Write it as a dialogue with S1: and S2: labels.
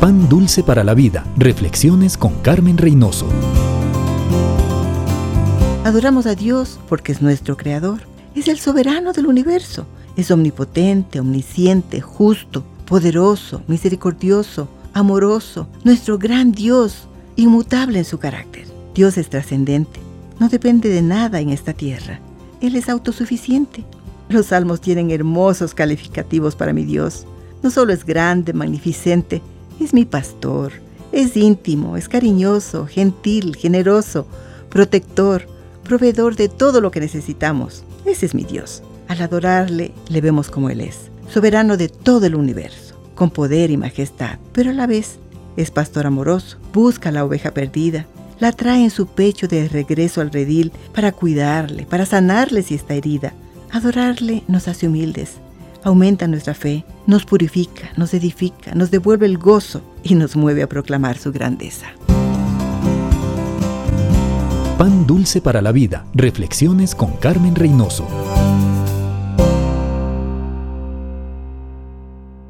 S1: Pan Dulce para la Vida. Reflexiones con Carmen Reynoso.
S2: Adoramos a Dios porque es nuestro Creador. Es el soberano del universo. Es omnipotente, omnisciente, justo, poderoso, misericordioso, amoroso, nuestro gran Dios, inmutable en su carácter. Dios es trascendente. No depende de nada en esta tierra. Él es autosuficiente. Los salmos tienen hermosos calificativos para mi Dios. No solo es grande, magnificente, es mi pastor, es íntimo, es cariñoso, gentil, generoso, protector, proveedor de todo lo que necesitamos. Ese es mi Dios. Al adorarle, le vemos como Él es, soberano de todo el universo, con poder y majestad, pero a la vez es pastor amoroso, busca la oveja perdida, la trae en su pecho de regreso al redil para cuidarle, para sanarle si está herida. Adorarle nos hace humildes, aumenta nuestra fe, nos purifica, nos edifica, nos devuelve el gozo y nos mueve a proclamar su grandeza.
S1: Pan dulce para la vida. Reflexiones con Carmen Reynoso.